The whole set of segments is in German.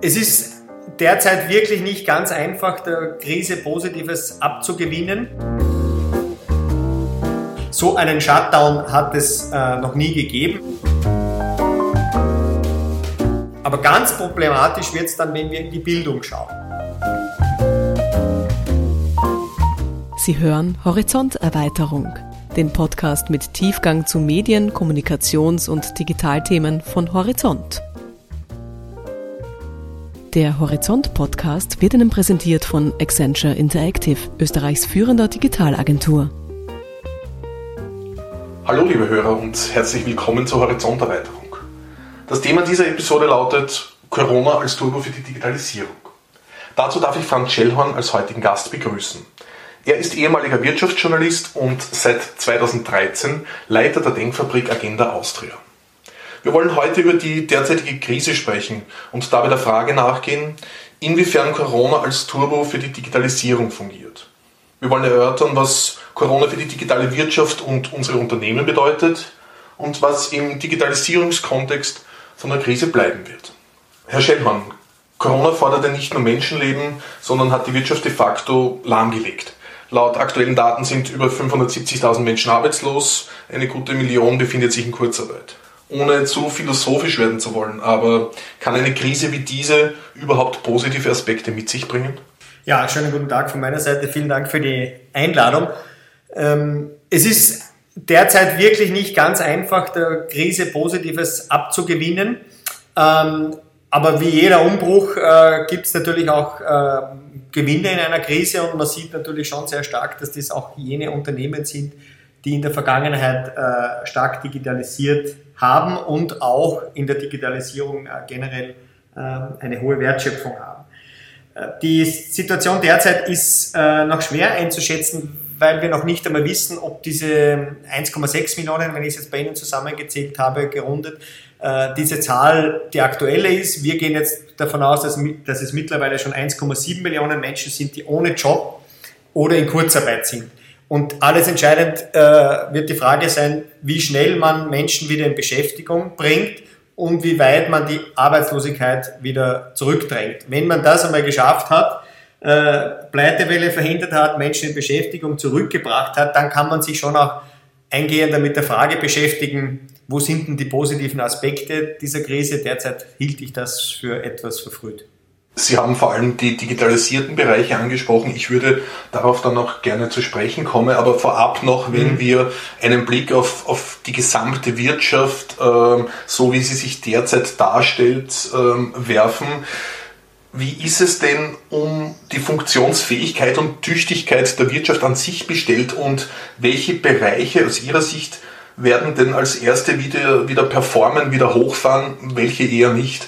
Es ist derzeit wirklich nicht ganz einfach, der Krise Positives abzugewinnen. So einen Shutdown hat es äh, noch nie gegeben. Aber ganz problematisch wird es dann, wenn wir in die Bildung schauen. Sie hören Horizonterweiterung, den Podcast mit Tiefgang zu Medien, Kommunikations- und Digitalthemen von Horizont. Der Horizont-Podcast wird Ihnen präsentiert von Accenture Interactive, Österreichs führender Digitalagentur. Hallo liebe Hörer und herzlich willkommen zur Horizonterweiterung. Das Thema dieser Episode lautet Corona als Turbo für die Digitalisierung. Dazu darf ich Franz Schellhorn als heutigen Gast begrüßen. Er ist ehemaliger Wirtschaftsjournalist und seit 2013 Leiter der Denkfabrik Agenda Austria. Wir wollen heute über die derzeitige Krise sprechen und dabei der Frage nachgehen, inwiefern Corona als Turbo für die Digitalisierung fungiert. Wir wollen erörtern, was Corona für die digitale Wirtschaft und unsere Unternehmen bedeutet und was im Digitalisierungskontext von der Krise bleiben wird. Herr Schellmann, Corona forderte nicht nur Menschenleben, sondern hat die Wirtschaft de facto lahmgelegt. Laut aktuellen Daten sind über 570.000 Menschen arbeitslos, eine gute Million befindet sich in Kurzarbeit ohne zu philosophisch werden zu wollen, aber kann eine Krise wie diese überhaupt positive Aspekte mit sich bringen? Ja, schönen guten Tag von meiner Seite. Vielen Dank für die Einladung. Ähm, es ist derzeit wirklich nicht ganz einfach, der Krise Positives abzugewinnen. Ähm, aber wie jeder Umbruch äh, gibt es natürlich auch äh, Gewinne in einer Krise und man sieht natürlich schon sehr stark, dass das auch jene Unternehmen sind, die in der Vergangenheit äh, stark digitalisiert haben und auch in der Digitalisierung äh, generell äh, eine hohe Wertschöpfung haben. Äh, die Situation derzeit ist noch schwer einzuschätzen, weil wir noch nicht einmal wissen, ob diese 1,6 Millionen, wenn ich es jetzt bei Ihnen zusammengezählt habe, gerundet, diese Zahl die aktuelle ist. Wir gehen jetzt davon aus, dass, dass es mittlerweile schon 1,7 Millionen Menschen sind, die ohne Job oder in Kurzarbeit sind. Und alles entscheidend äh, wird die Frage sein, wie schnell man Menschen wieder in Beschäftigung bringt und wie weit man die Arbeitslosigkeit wieder zurückdrängt. Wenn man das einmal geschafft hat, äh, Pleitewelle verhindert hat, Menschen in Beschäftigung zurückgebracht hat, dann kann man sich schon auch eingehender mit der Frage beschäftigen, wo sind denn die positiven Aspekte dieser Krise? Derzeit hielt ich das für etwas verfrüht. Sie haben vor allem die digitalisierten Bereiche angesprochen. Ich würde darauf dann noch gerne zu sprechen kommen, aber vorab noch, wenn mhm. wir einen Blick auf, auf die gesamte Wirtschaft, ähm, so wie sie sich derzeit darstellt, ähm, werfen. Wie ist es denn um die Funktionsfähigkeit und Tüchtigkeit der Wirtschaft an sich bestellt und welche Bereiche aus Ihrer Sicht werden denn als erste wieder, wieder performen, wieder hochfahren, welche eher nicht?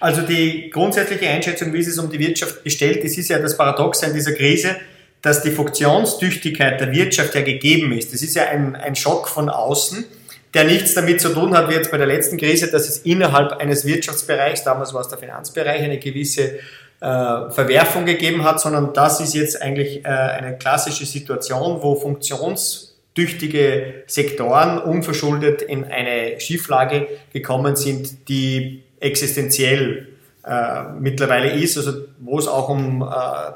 Also die grundsätzliche Einschätzung, wie es um die Wirtschaft bestellt ist, ist ja das Paradox in dieser Krise, dass die Funktionstüchtigkeit der Wirtschaft ja gegeben ist. Das ist ja ein, ein Schock von außen, der nichts damit zu tun hat, wie jetzt bei der letzten Krise, dass es innerhalb eines Wirtschaftsbereichs, damals war es der Finanzbereich, eine gewisse äh, Verwerfung gegeben hat, sondern das ist jetzt eigentlich äh, eine klassische Situation, wo funktionstüchtige Sektoren unverschuldet in eine Schieflage gekommen sind, die existenziell äh, mittlerweile ist, also wo es auch um äh,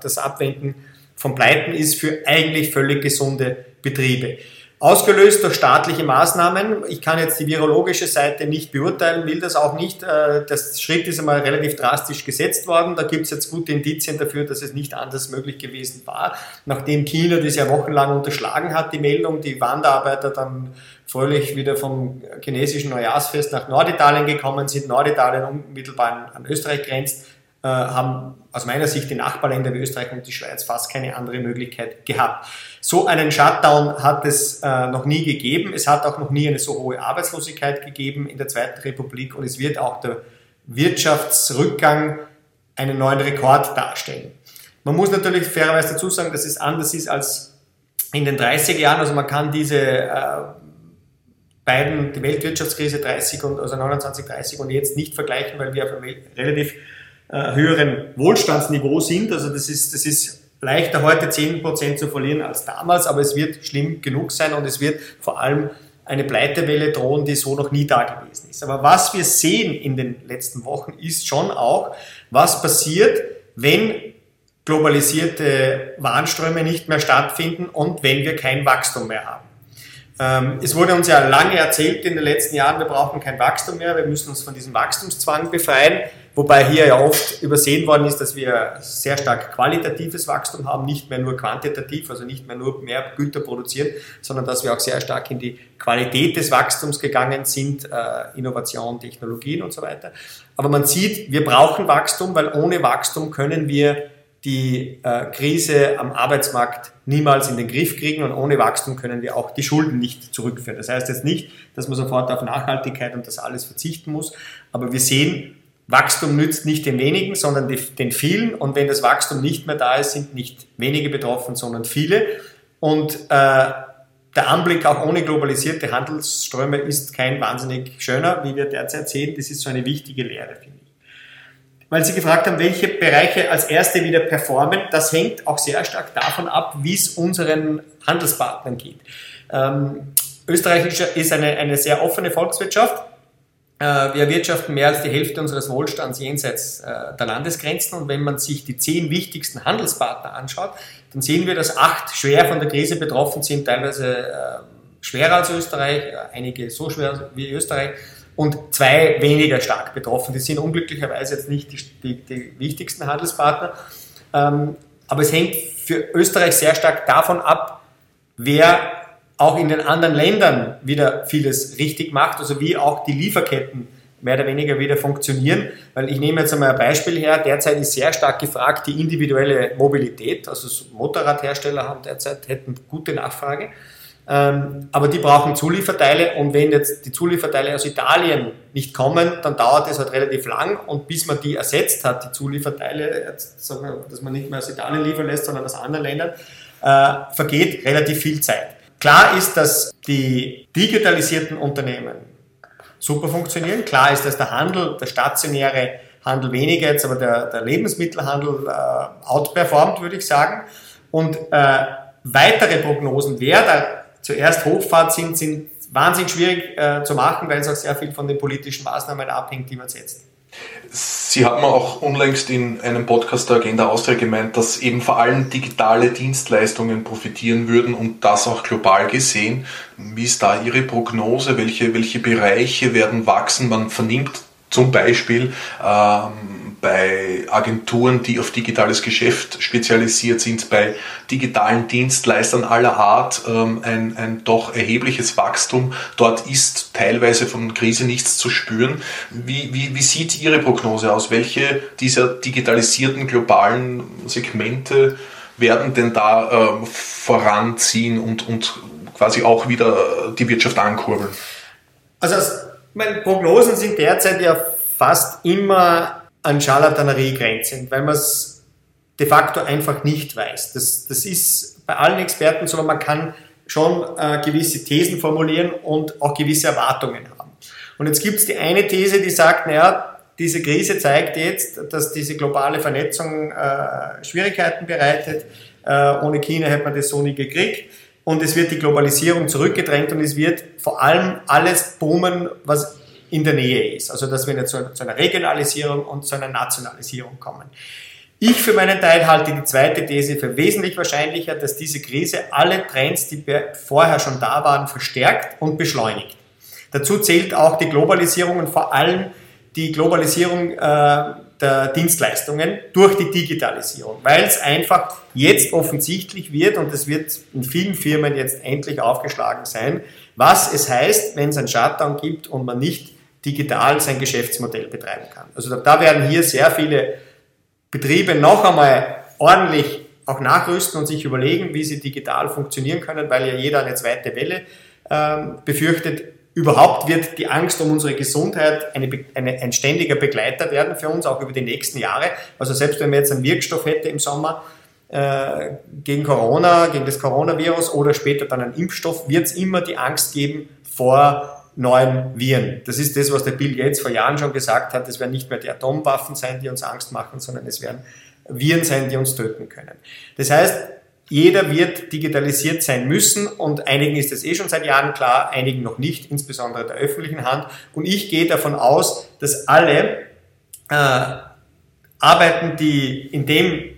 das Abwenden von Pleiten ist für eigentlich völlig gesunde Betriebe. Ausgelöst durch staatliche Maßnahmen. Ich kann jetzt die virologische Seite nicht beurteilen, will das auch nicht. Äh, das Schritt ist einmal relativ drastisch gesetzt worden. Da gibt es jetzt gute Indizien dafür, dass es nicht anders möglich gewesen war. Nachdem China das ja wochenlang unterschlagen hat, die Meldung, die Wanderarbeiter dann fröhlich wieder vom chinesischen Neujahrsfest nach Norditalien gekommen sind, Norditalien unmittelbar an, Österreich grenzt, haben aus meiner Sicht die Nachbarländer wie Österreich und die Schweiz fast keine andere Möglichkeit gehabt. So einen Shutdown hat es äh, noch nie gegeben. Es hat auch noch nie eine so hohe Arbeitslosigkeit gegeben in der Zweiten Republik und es wird auch der Wirtschaftsrückgang einen neuen Rekord darstellen. Man muss natürlich fairerweise dazu sagen, dass es anders ist als in den 30er Jahren. Also man kann diese äh, beiden, die Weltwirtschaftskrise 30 und, also 29, 30 und jetzt nicht vergleichen, weil wir auf einem relativ äh, höheren Wohlstandsniveau sind. Also das ist, das ist leichter heute 10% zu verlieren als damals, aber es wird schlimm genug sein und es wird vor allem eine Pleitewelle drohen, die so noch nie da gewesen ist. Aber was wir sehen in den letzten Wochen ist schon auch, was passiert, wenn globalisierte Warenströme nicht mehr stattfinden und wenn wir kein Wachstum mehr haben. Ähm, es wurde uns ja lange erzählt in den letzten Jahren, wir brauchen kein Wachstum mehr, wir müssen uns von diesem Wachstumszwang befreien. Wobei hier ja oft übersehen worden ist, dass wir sehr stark qualitatives Wachstum haben, nicht mehr nur quantitativ, also nicht mehr nur mehr Güter produzieren, sondern dass wir auch sehr stark in die Qualität des Wachstums gegangen sind, äh, Innovation, Technologien und so weiter. Aber man sieht, wir brauchen Wachstum, weil ohne Wachstum können wir die äh, Krise am Arbeitsmarkt niemals in den Griff kriegen und ohne Wachstum können wir auch die Schulden nicht zurückführen. Das heißt jetzt nicht, dass man sofort auf Nachhaltigkeit und das alles verzichten muss, aber wir sehen, Wachstum nützt nicht den wenigen, sondern den vielen. Und wenn das Wachstum nicht mehr da ist, sind nicht wenige betroffen, sondern viele. Und äh, der Anblick auch ohne globalisierte Handelsströme ist kein wahnsinnig schöner, wie wir derzeit sehen. Das ist so eine wichtige Lehre, finde ich. Weil Sie gefragt haben, welche Bereiche als erste wieder performen, das hängt auch sehr stark davon ab, wie es unseren Handelspartnern geht. Ähm, Österreich ist eine, eine sehr offene Volkswirtschaft. Äh, wir erwirtschaften mehr als die Hälfte unseres Wohlstands jenseits äh, der Landesgrenzen. Und wenn man sich die zehn wichtigsten Handelspartner anschaut, dann sehen wir, dass acht schwer von der Krise betroffen sind, teilweise äh, schwerer als Österreich, einige so schwer wie Österreich und zwei weniger stark betroffen. Die sind unglücklicherweise jetzt nicht die, die, die wichtigsten Handelspartner. Ähm, aber es hängt für Österreich sehr stark davon ab, wer auch in den anderen Ländern wieder vieles richtig macht, also wie auch die Lieferketten mehr oder weniger wieder funktionieren. Weil ich nehme jetzt einmal ein Beispiel her, derzeit ist sehr stark gefragt die individuelle Mobilität, also Motorradhersteller haben derzeit hätten gute Nachfrage, ähm, aber die brauchen Zulieferteile und wenn jetzt die Zulieferteile aus Italien nicht kommen, dann dauert es halt relativ lang und bis man die ersetzt hat, die Zulieferteile, dass man nicht mehr aus Italien liefern lässt, sondern aus anderen Ländern, äh, vergeht relativ viel Zeit. Klar ist, dass die digitalisierten Unternehmen super funktionieren. Klar ist, dass der Handel, der stationäre Handel weniger jetzt, aber der, der Lebensmittelhandel äh, outperformt, würde ich sagen. Und äh, weitere Prognosen, wer da zuerst hochfahrt, sind, sind wahnsinnig schwierig äh, zu machen, weil es auch sehr viel von den politischen Maßnahmen abhängt, die man setzt. Sie haben auch unlängst in einem Podcast der Agenda Austria gemeint, dass eben vor allem digitale Dienstleistungen profitieren würden und das auch global gesehen. Wie ist da Ihre Prognose? Welche, welche Bereiche werden wachsen? Man vernimmt zum Beispiel ähm, bei Agenturen, die auf digitales Geschäft spezialisiert sind, bei digitalen Dienstleistern aller Art ähm, ein, ein doch erhebliches Wachstum. Dort ist teilweise von Krise nichts zu spüren. Wie, wie, wie sieht Ihre Prognose aus? Welche dieser digitalisierten globalen Segmente werden denn da äh, voranziehen und, und quasi auch wieder die Wirtschaft ankurbeln? Also meine Prognosen sind derzeit ja fast immer an Charlatanerie grenzend, weil man es de facto einfach nicht weiß. Das, das ist bei allen Experten so, man kann schon äh, gewisse Thesen formulieren und auch gewisse Erwartungen haben. Und jetzt gibt es die eine These, die sagt, naja, diese Krise zeigt jetzt, dass diese globale Vernetzung äh, Schwierigkeiten bereitet. Äh, ohne China hätte man das so nie gekriegt. Und es wird die Globalisierung zurückgedrängt und es wird vor allem alles boomen, was in der Nähe ist. Also dass wir nicht zu, einer Regionalisierung und zu einer Nationalisierung kommen. Ich für meinen Teil halte die zweite These für wesentlich wahrscheinlicher, dass diese Krise alle Trends, die vorher schon da waren, verstärkt und beschleunigt. Dazu zählt auch die Globalisierung und vor allem die Globalisierung äh, der Dienstleistungen durch die Digitalisierung, weil es einfach jetzt offensichtlich wird und es wird in vielen Firmen jetzt endlich aufgeschlagen sein, was es heißt, wenn es einen Shutdown gibt und man nicht digital sein Geschäftsmodell betreiben kann. Also da werden hier sehr viele Betriebe noch einmal ordentlich auch nachrüsten und sich überlegen, wie sie digital funktionieren können, weil ja jeder eine zweite Welle ähm, befürchtet. Überhaupt wird die Angst um unsere Gesundheit eine, eine, ein ständiger Begleiter werden für uns, auch über die nächsten Jahre. Also selbst wenn man jetzt einen Wirkstoff hätte im Sommer äh, gegen Corona, gegen das Coronavirus oder später dann einen Impfstoff, wird es immer die Angst geben vor neuen Viren. Das ist das, was der Bill Gates vor Jahren schon gesagt hat. Es werden nicht mehr die Atomwaffen sein, die uns Angst machen, sondern es werden Viren sein, die uns töten können. Das heißt, jeder wird digitalisiert sein müssen und einigen ist es eh schon seit Jahren klar, einigen noch nicht, insbesondere der öffentlichen Hand. Und ich gehe davon aus, dass alle äh, Arbeiten, die in dem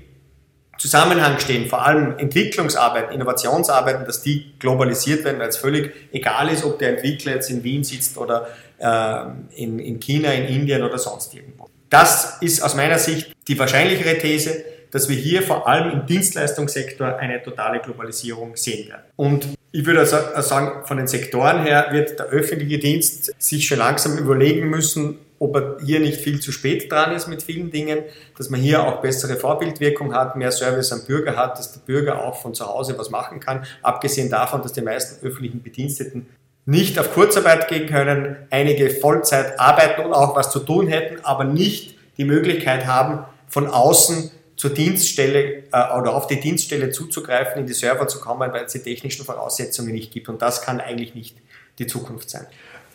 Zusammenhang stehen, vor allem Entwicklungsarbeiten, Innovationsarbeiten, dass die globalisiert werden, weil es völlig egal ist, ob der Entwickler jetzt in Wien sitzt oder äh, in, in China, in Indien oder sonst irgendwo. Das ist aus meiner Sicht die wahrscheinlichere These dass wir hier vor allem im Dienstleistungssektor eine totale Globalisierung sehen werden. Und ich würde also sagen, von den Sektoren her wird der öffentliche Dienst sich schon langsam überlegen müssen, ob er hier nicht viel zu spät dran ist mit vielen Dingen, dass man hier auch bessere Vorbildwirkung hat, mehr Service am Bürger hat, dass der Bürger auch von zu Hause was machen kann, abgesehen davon, dass die meisten öffentlichen Bediensteten nicht auf Kurzarbeit gehen können, einige Vollzeit arbeiten und auch was zu tun hätten, aber nicht die Möglichkeit haben, von außen zur Dienststelle äh, oder auf die Dienststelle zuzugreifen, in die Server zu kommen, weil es die technischen Voraussetzungen nicht gibt. Und das kann eigentlich nicht die Zukunft sein.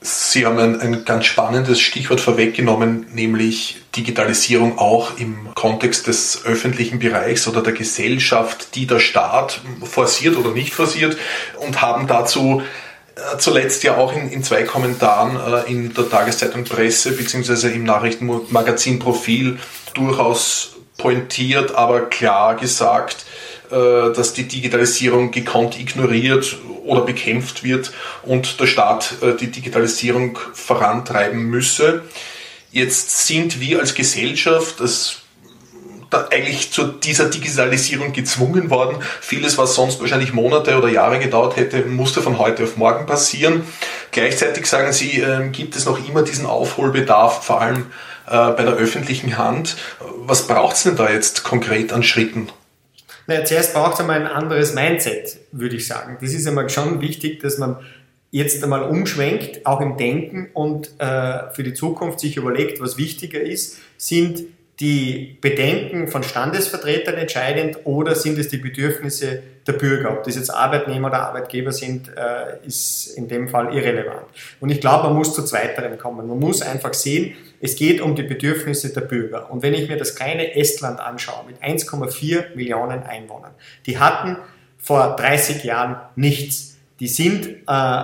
Sie haben ein, ein, ganz spannendes Stichwort vorweggenommen, nämlich Digitalisierung auch im Kontext des öffentlichen Bereichs oder der Gesellschaft, die der Staat forciert oder nicht forciert und haben dazu äh, zuletzt ja auch in, in zwei Kommentaren äh, in der Tageszeitung Presse bzw. im Nachrichtenmagazin Profil durchaus pointiert, aber klar gesagt, dass die Digitalisierung gekonnt ignoriert oder bekämpft wird und der Staat äh, die Digitalisierung vorantreiben müsse. Jetzt sind wir als Gesellschaft, das eigentlich zu dieser Digitalisierung gezwungen worden. Vieles, was sonst wahrscheinlich Monate oder Jahre gedauert hätte, musste von heute auf morgen passieren. Gleichzeitig sagen Sie, ähm, gibt es noch immer diesen Aufholbedarf, vor allem äh, bei der öffentlichen Hand. Was braucht es denn da jetzt konkret an Schritten? Naja, zuerst braucht es einmal ein anderes Mindset, würde ich sagen. Das ist einmal schon wichtig, dass man jetzt einmal umschwenkt, auch im Denken und äh, für die Zukunft sich überlegt, was wichtiger ist. Sind die Bedenken von Standesvertretern entscheidend oder sind es die Bedürfnisse der Bürger? Ob das jetzt Arbeitnehmer oder Arbeitgeber sind, äh, ist in dem Fall irrelevant. Und ich glaube, man muss zu zweiterem kommen. Man muss einfach sehen, es geht um die Bedürfnisse der Bürger. Und wenn ich mir das kleine Estland anschaue mit 1,4 Millionen Einwohnern, die hatten vor 30 Jahren nichts. Die sind äh,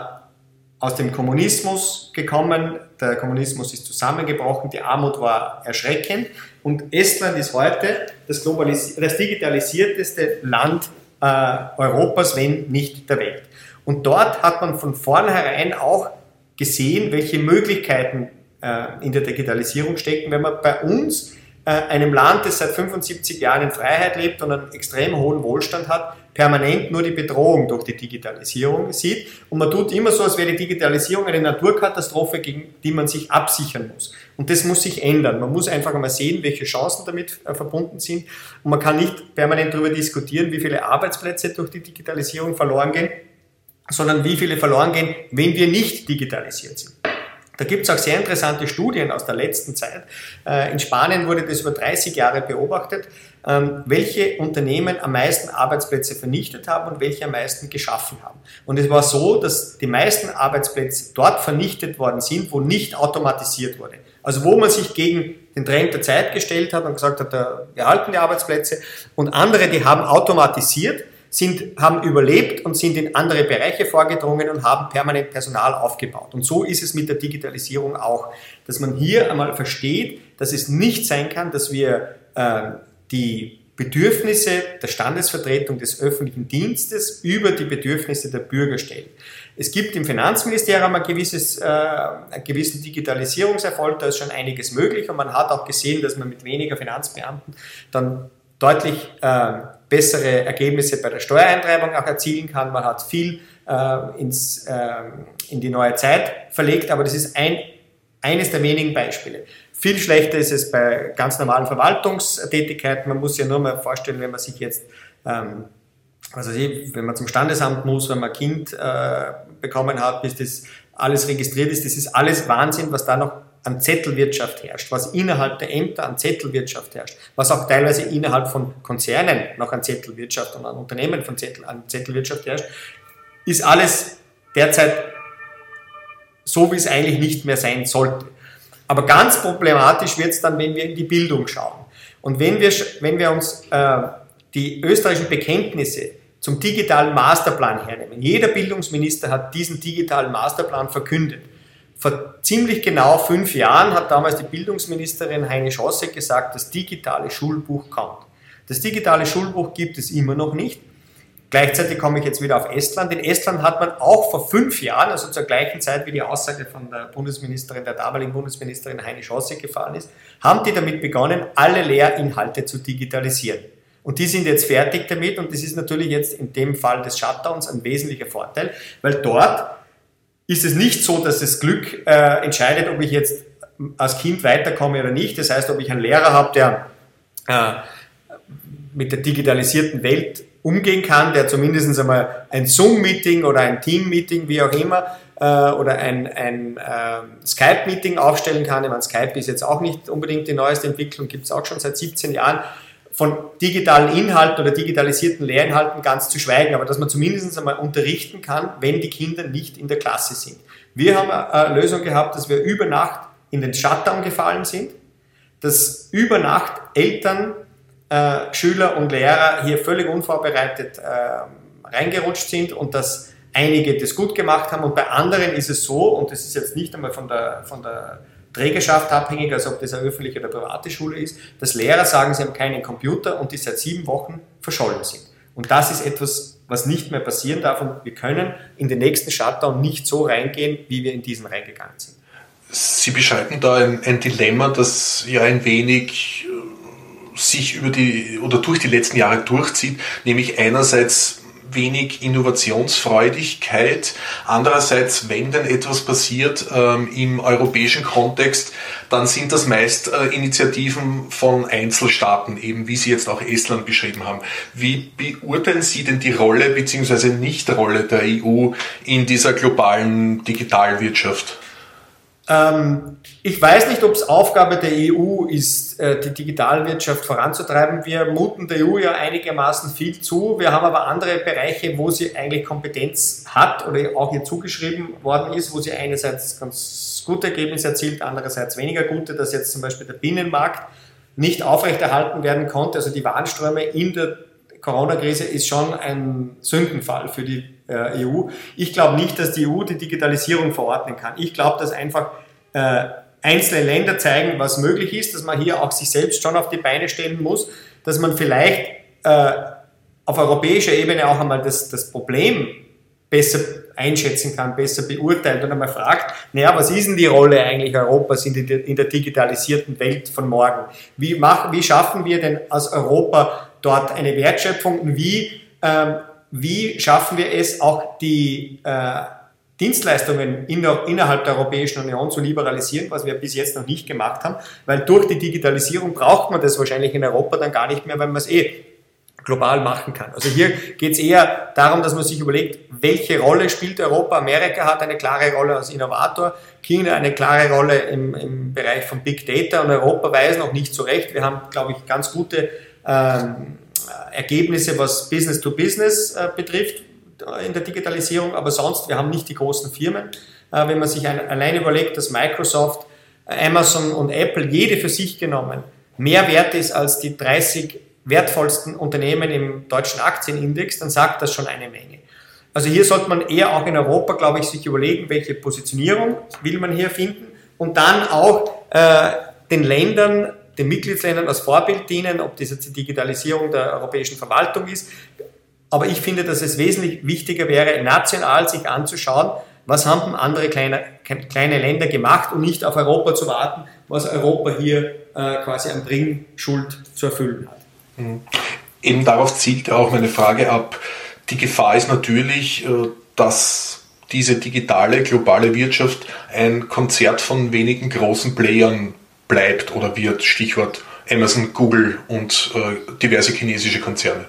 aus dem Kommunismus gekommen, der Kommunismus ist zusammengebrochen, die Armut war erschreckend und Estland ist heute das, das digitalisierteste Land äh, Europas, wenn nicht der Welt. Und dort hat man von vornherein auch gesehen, welche Möglichkeiten in der Digitalisierung stecken, wenn man bei uns äh, einem Land, das seit 75 Jahren in Freiheit lebt und einen extrem hohen Wohlstand hat, permanent nur die Bedrohung durch die Digitalisierung sieht. Und man tut immer so, als wäre die Digitalisierung eine Naturkatastrophe, gegen die man sich absichern muss. Und das muss sich ändern. Man muss einfach einmal sehen, welche Chancen damit äh, verbunden sind. Und man kann nicht permanent darüber diskutieren, wie viele Arbeitsplätze durch die Digitalisierung verloren gehen, sondern wie viele verloren gehen, wenn wir nicht digitalisiert sind. Da gibt es auch sehr interessante Studien aus der letzten Zeit. Äh, in Spanien wurde das über 30 Jahre beobachtet, ähm, welche Unternehmen am meisten Arbeitsplätze vernichtet haben und welche am meisten geschaffen haben. Und es war so, dass die meisten Arbeitsplätze dort vernichtet worden sind, wo nicht automatisiert wurde. Also wo man sich gegen den Trend der Zeit gestellt hat und gesagt hat, wir halten die Arbeitsplätze. Und andere, die haben automatisiert sind, haben überlebt und sind in andere Bereiche vorgedrungen und haben permanent Personal aufgebaut. Und so ist es mit der Digitalisierung auch, dass man hier einmal versteht, dass es nicht sein kann, dass wir äh, die Bedürfnisse der Standesvertretung des öffentlichen Dienstes über die Bedürfnisse der Bürger stellen. Es gibt im Finanzministerium ein gewisses, äh, einen gewissen Digitalisierungserfolg, da ist schon einiges möglich und man hat auch gesehen, dass man mit weniger Finanzbeamten dann deutlich äh, bessere Ergebnisse bei der Steuereintreibung auch erzielen kann. Man hat viel äh, ins, äh, in die neue Zeit verlegt, aber das ist ein, eines der wenigen Beispiele. Viel schlechter ist es bei ganz normalen Verwaltungstätigkeiten. Man muss ja nur mal vorstellen, wenn man sich jetzt, ähm, also wenn man zum Standesamt muss, wenn man ein Kind äh, bekommen hat, bis das alles registriert ist, das ist alles Wahnsinn, was da noch an Zettelwirtschaft herrscht, was innerhalb der Ämter an Zettelwirtschaft herrscht, was auch teilweise innerhalb von Konzernen noch an Zettelwirtschaft und an Unternehmen von Zettel, an Zettelwirtschaft herrscht, ist alles derzeit so, wie es eigentlich nicht mehr sein sollte. Aber ganz problematisch wird es dann, wenn wir in die Bildung schauen. Und wenn wir, wenn wir uns äh, die österreichischen Bekenntnisse zum digitalen Masterplan hernehmen, jeder Bildungsminister hat diesen digitalen Masterplan verkündet. Vor ziemlich genau fünf Jahren hat damals die Bildungsministerin Heine Schosse gesagt, das digitale Schulbuch kommt. Das digitale Schulbuch gibt es immer noch nicht. Gleichzeitig komme ich jetzt wieder auf Estland. In Estland hat man auch vor fünf Jahren, also zur gleichen Zeit wie die Aussage von der Bundesministerin, der damaligen Bundesministerin Heine Schosse gefallen ist, haben die damit begonnen, alle Lehrinhalte zu digitalisieren. Und die sind jetzt fertig damit und das ist natürlich jetzt in dem Fall des Shutdowns ein wesentlicher Vorteil, weil dort ist es nicht so, dass das Glück äh, entscheidet, ob ich jetzt als Kind weiterkomme oder nicht. Das heißt, ob ich einen Lehrer habe, der äh, mit der digitalisierten Welt umgehen kann, der zumindest einmal ein Zoom-Meeting oder ein Team-Meeting, wie auch immer, äh, oder ein, ein äh, Skype-Meeting aufstellen kann. Ich meine, Skype ist jetzt auch nicht unbedingt die neueste Entwicklung, gibt es auch schon seit 17 Jahren von digitalen Inhalten oder digitalisierten Lehrinhalten ganz zu schweigen, aber dass man zumindest einmal unterrichten kann, wenn die Kinder nicht in der Klasse sind. Wir haben eine Lösung gehabt, dass wir über Nacht in den Shutdown gefallen sind, dass über Nacht Eltern, äh, Schüler und Lehrer hier völlig unvorbereitet äh, reingerutscht sind und dass einige das gut gemacht haben und bei anderen ist es so, und das ist jetzt nicht einmal von der, von der Trägerschaft abhängig, als ob das eine öffentliche oder private Schule ist, dass Lehrer sagen, sie haben keinen Computer und die seit sieben Wochen verschollen sind. Und das ist etwas, was nicht mehr passieren darf und wir können in den nächsten Shutdown nicht so reingehen, wie wir in diesen reingegangen sind. Sie beschreiben da ein, ein Dilemma, das ja ein wenig äh, sich über die oder durch die letzten Jahre durchzieht, nämlich einerseits wenig Innovationsfreudigkeit. Andererseits, wenn denn etwas passiert ähm, im europäischen Kontext, dann sind das meist äh, Initiativen von Einzelstaaten, eben wie Sie jetzt auch Estland beschrieben haben. Wie beurteilen Sie denn die Rolle bzw. Nichtrolle der EU in dieser globalen Digitalwirtschaft? Ähm, ich weiß nicht, ob es Aufgabe der EU ist, äh, die Digitalwirtschaft voranzutreiben. Wir muten der EU ja einigermaßen viel zu. Wir haben aber andere Bereiche, wo sie eigentlich Kompetenz hat oder auch ihr zugeschrieben worden ist, wo sie einerseits ganz gute Ergebnisse erzielt, andererseits weniger gute, dass jetzt zum Beispiel der Binnenmarkt nicht aufrechterhalten werden konnte. Also die Warnströme in der Corona-Krise ist schon ein Sündenfall für die äh, EU. Ich glaube nicht, dass die EU die Digitalisierung verordnen kann. Ich glaube, dass einfach äh, einzelne Länder zeigen, was möglich ist, dass man hier auch sich selbst schon auf die Beine stellen muss, dass man vielleicht äh, auf europäischer Ebene auch einmal das, das Problem besser einschätzen kann, besser beurteilt und einmal fragt, naja, was ist denn die Rolle eigentlich Europas in, die, in der digitalisierten Welt von morgen? Wie, machen, wie schaffen wir denn als Europa dort eine Wertschöpfung und wie, ähm, wie schaffen wir es auch die äh, Dienstleistungen in der, innerhalb der Europäischen Union zu liberalisieren, was wir bis jetzt noch nicht gemacht haben, weil durch die Digitalisierung braucht man das wahrscheinlich in Europa dann gar nicht mehr, weil man es eh global machen kann. Also hier geht es eher darum, dass man sich überlegt, welche Rolle spielt Europa. Amerika hat eine klare Rolle als Innovator, China eine klare Rolle im, im Bereich von Big Data und Europa weiß noch nicht so recht. Wir haben, glaube ich, ganz gute ähm, Ergebnisse, was Business to Business äh, betrifft in der Digitalisierung, aber sonst, wir haben nicht die großen Firmen. Äh, wenn man sich allein überlegt, dass Microsoft, Amazon und Apple jede für sich genommen mehr wert ist als die 30 wertvollsten Unternehmen im deutschen Aktienindex, dann sagt das schon eine Menge. Also hier sollte man eher auch in Europa, glaube ich, sich überlegen, welche Positionierung will man hier finden und dann auch äh, den Ländern, den Mitgliedsländern als Vorbild dienen, ob das jetzt die Digitalisierung der europäischen Verwaltung ist. Aber ich finde, dass es wesentlich wichtiger wäre, national sich anzuschauen, was haben andere kleine, kleine Länder gemacht und nicht auf Europa zu warten, was Europa hier äh, quasi an Bringschuld zu erfüllen hat. Mhm. Eben darauf zielt auch meine Frage ab. Die Gefahr ist natürlich, äh, dass diese digitale globale Wirtschaft ein Konzert von wenigen großen Playern bleibt oder wird. Stichwort Amazon, Google und äh, diverse chinesische Konzerne.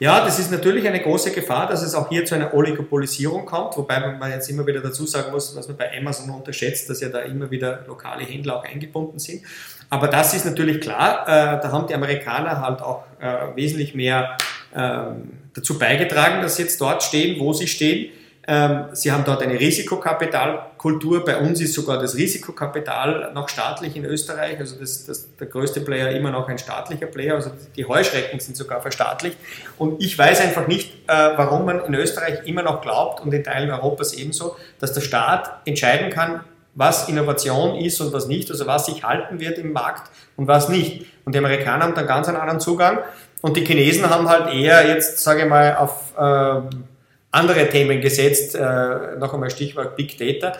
Ja, das ist natürlich eine große Gefahr, dass es auch hier zu einer Oligopolisierung kommt, wobei man jetzt immer wieder dazu sagen muss, was man bei Amazon unterschätzt, dass ja da immer wieder lokale Händler auch eingebunden sind. Aber das ist natürlich klar, äh, da haben die Amerikaner halt auch äh, wesentlich mehr äh, dazu beigetragen, dass sie jetzt dort stehen, wo sie stehen. Ähm, sie haben dort eine Risikokapitalkultur. Bei uns ist sogar das Risikokapital noch staatlich in Österreich. Also das, das, der größte Player immer noch ein staatlicher Player. Also die Heuschrecken sind sogar verstaatlicht. Und ich weiß einfach nicht, äh, warum man in Österreich immer noch glaubt und in Teilen Europas ebenso, dass der Staat entscheiden kann, was Innovation ist und was nicht, also was sich halten wird im Markt und was nicht. Und die Amerikaner haben dann ganz einen anderen Zugang und die Chinesen haben halt eher jetzt, sage ich mal, auf äh, andere Themen gesetzt, äh, noch einmal Stichwort Big Data.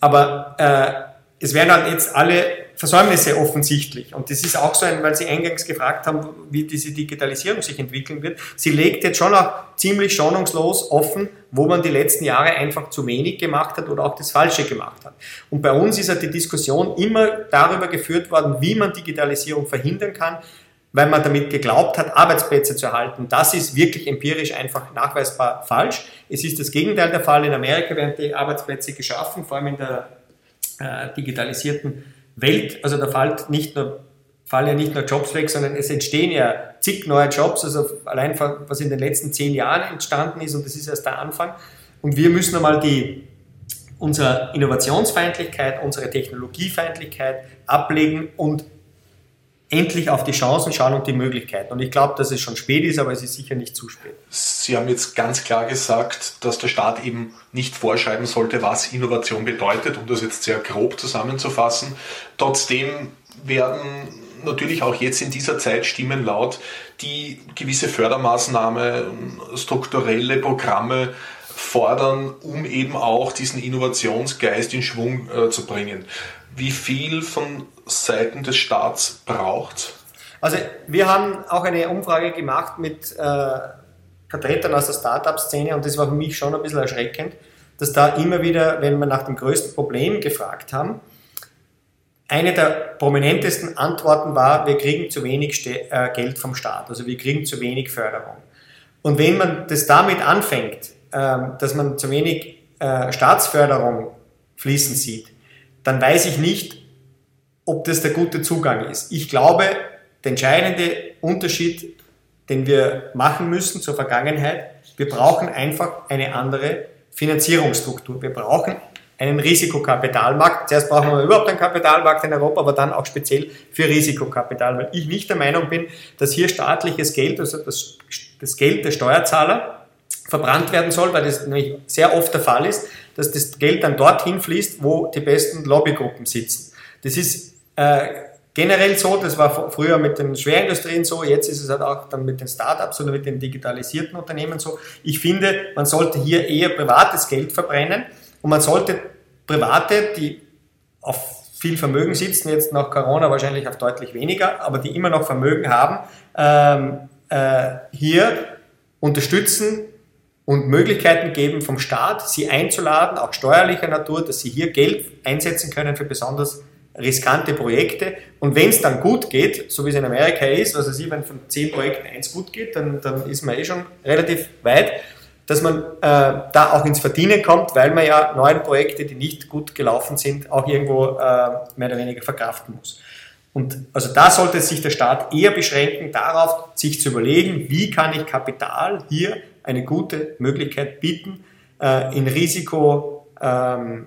Aber äh, es werden halt jetzt alle Versäumnisse offensichtlich. Und das ist auch so ein, weil Sie eingangs gefragt haben, wie diese Digitalisierung sich entwickeln wird. Sie legt jetzt schon auch ziemlich schonungslos offen, wo man die letzten Jahre einfach zu wenig gemacht hat oder auch das Falsche gemacht hat. Und bei uns ist halt die Diskussion immer darüber geführt worden, wie man Digitalisierung verhindern kann, weil man damit geglaubt hat, Arbeitsplätze zu erhalten. Das ist wirklich empirisch einfach nachweisbar falsch. Es ist das Gegenteil der Fall. In Amerika werden die Arbeitsplätze geschaffen, vor allem in der äh, digitalisierten Welt. Also da fällt nicht nur, fallen ja nicht nur Jobs weg, sondern es entstehen ja zig neue Jobs, also allein was in den letzten zehn Jahren entstanden ist und das ist erst der Anfang. Und wir müssen einmal die, unsere Innovationsfeindlichkeit, unsere Technologiefeindlichkeit ablegen und endlich auf die Chancen schauen und die Möglichkeiten. Und ich glaube, dass es schon spät ist, aber es ist sicher nicht zu spät. Sie haben jetzt ganz klar gesagt, dass der Staat eben nicht vorschreiben sollte, was Innovation bedeutet, um das jetzt sehr grob zusammenzufassen. Trotzdem werden natürlich auch jetzt in dieser Zeit Stimmen laut, die gewisse Fördermaßnahmen, strukturelle Programme fordern, um eben auch diesen Innovationsgeist in Schwung äh, zu bringen. Wie viel von Seiten des Staats braucht? Also wir haben auch eine Umfrage gemacht mit äh, Vertretern aus der Startup-Szene und das war für mich schon ein bisschen erschreckend, dass da immer wieder, wenn wir nach dem größten Problem gefragt haben, eine der prominentesten Antworten war, wir kriegen zu wenig Ste äh, Geld vom Staat, also wir kriegen zu wenig Förderung. Und wenn man das damit anfängt, äh, dass man zu wenig äh, Staatsförderung fließen sieht, dann weiß ich nicht, ob das der gute Zugang ist. Ich glaube, der entscheidende Unterschied, den wir machen müssen zur Vergangenheit, wir brauchen einfach eine andere Finanzierungsstruktur. Wir brauchen einen Risikokapitalmarkt. Zuerst brauchen wir überhaupt einen Kapitalmarkt in Europa, aber dann auch speziell für Risikokapital, weil ich nicht der Meinung bin, dass hier staatliches Geld, also das, das Geld der Steuerzahler, verbrannt werden soll, weil das nämlich sehr oft der Fall ist, dass das Geld dann dorthin fließt, wo die besten Lobbygruppen sitzen. Das ist äh, generell so, das war früher mit den Schwerindustrien so, jetzt ist es halt auch dann mit den Startups oder mit den digitalisierten Unternehmen so. Ich finde, man sollte hier eher privates Geld verbrennen und man sollte Private, die auf viel Vermögen sitzen, jetzt nach Corona wahrscheinlich auf deutlich weniger, aber die immer noch Vermögen haben, ähm, äh, hier unterstützen, und Möglichkeiten geben vom Staat, sie einzuladen, auch steuerlicher Natur, dass sie hier Geld einsetzen können für besonders riskante Projekte. Und wenn es dann gut geht, so wie es in Amerika ist, also Sie, wenn von zehn Projekten eins gut geht, dann, dann ist man eh schon relativ weit, dass man äh, da auch ins Verdienen kommt, weil man ja neue Projekte, die nicht gut gelaufen sind, auch irgendwo äh, mehr oder weniger verkraften muss. Und also da sollte sich der Staat eher beschränken darauf, sich zu überlegen, wie kann ich Kapital hier eine gute Möglichkeit bieten, äh, in Risiko, ähm,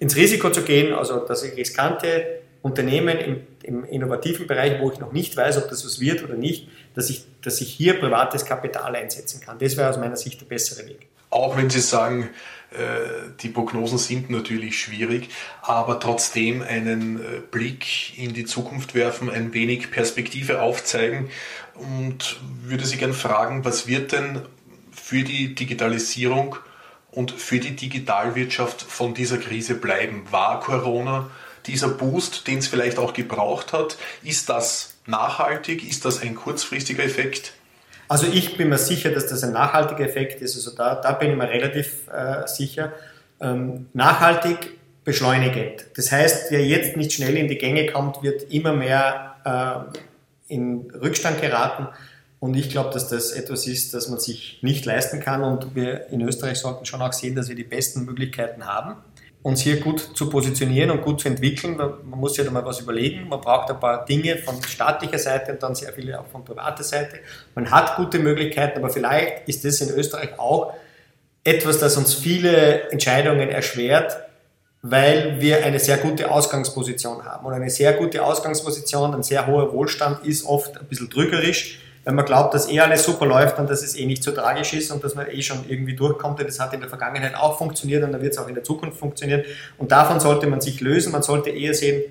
ins Risiko zu gehen, also dass ich riskante Unternehmen im, im, innovativen Bereich, wo ich noch nicht weiß, ob das was wird oder nicht, dass ich, dass ich hier privates Kapital einsetzen kann. Das wäre aus meiner Sicht der bessere Weg. Auch wenn Sie sagen, äh, die Prognosen sind natürlich schwierig, aber trotzdem einen äh, Blick in die Zukunft werfen, ein wenig Perspektive aufzeigen und würde Sie gerne fragen, was wird denn für die Digitalisierung und für die Digitalwirtschaft von dieser Krise bleiben? War Corona dieser Boost, den es vielleicht auch gebraucht hat? Ist das nachhaltig? Ist das ein kurzfristiger Effekt? Also ich bin mir sicher, dass das ein nachhaltiger Effekt ist. Also da, da bin ich mir relativ äh, sicher. Ähm, nachhaltig beschleunigend. Das heißt, wer jetzt nicht schnell in die Gänge kommt, wird immer mehr äh, in Rückstand geraten. Und ich glaube, dass das etwas ist, das man sich nicht leisten kann. Und wir in Österreich sollten schon auch sehen, dass wir die besten Möglichkeiten haben, uns hier gut zu positionieren und gut zu entwickeln. Man muss sich ja mal was überlegen. Man braucht ein paar Dinge von staatlicher Seite und dann sehr viele auch von privater Seite. Man hat gute Möglichkeiten, aber vielleicht ist das in Österreich auch etwas, das uns viele Entscheidungen erschwert, weil wir eine sehr gute Ausgangsposition haben. Und eine sehr gute Ausgangsposition, ein sehr hoher Wohlstand ist oft ein bisschen drückerisch, wenn man glaubt, dass eh alles super läuft und dass es eh nicht so tragisch ist und dass man eh schon irgendwie durchkommt. Das hat in der Vergangenheit auch funktioniert und dann wird es auch in der Zukunft funktionieren. Und davon sollte man sich lösen. Man sollte eher sehen,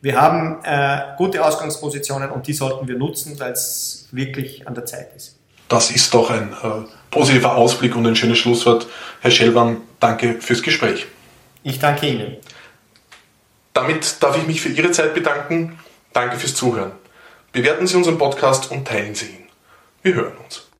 wir haben äh, gute Ausgangspositionen und die sollten wir nutzen, weil es wirklich an der Zeit ist. Das ist doch ein äh, positiver Ausblick und ein schönes Schlusswort. Herr Schellwan, danke fürs Gespräch. Ich danke Ihnen. Damit darf ich mich für Ihre Zeit bedanken. Danke fürs Zuhören. Bewerten Sie unseren Podcast und teilen Sie ihn. Wir hören uns.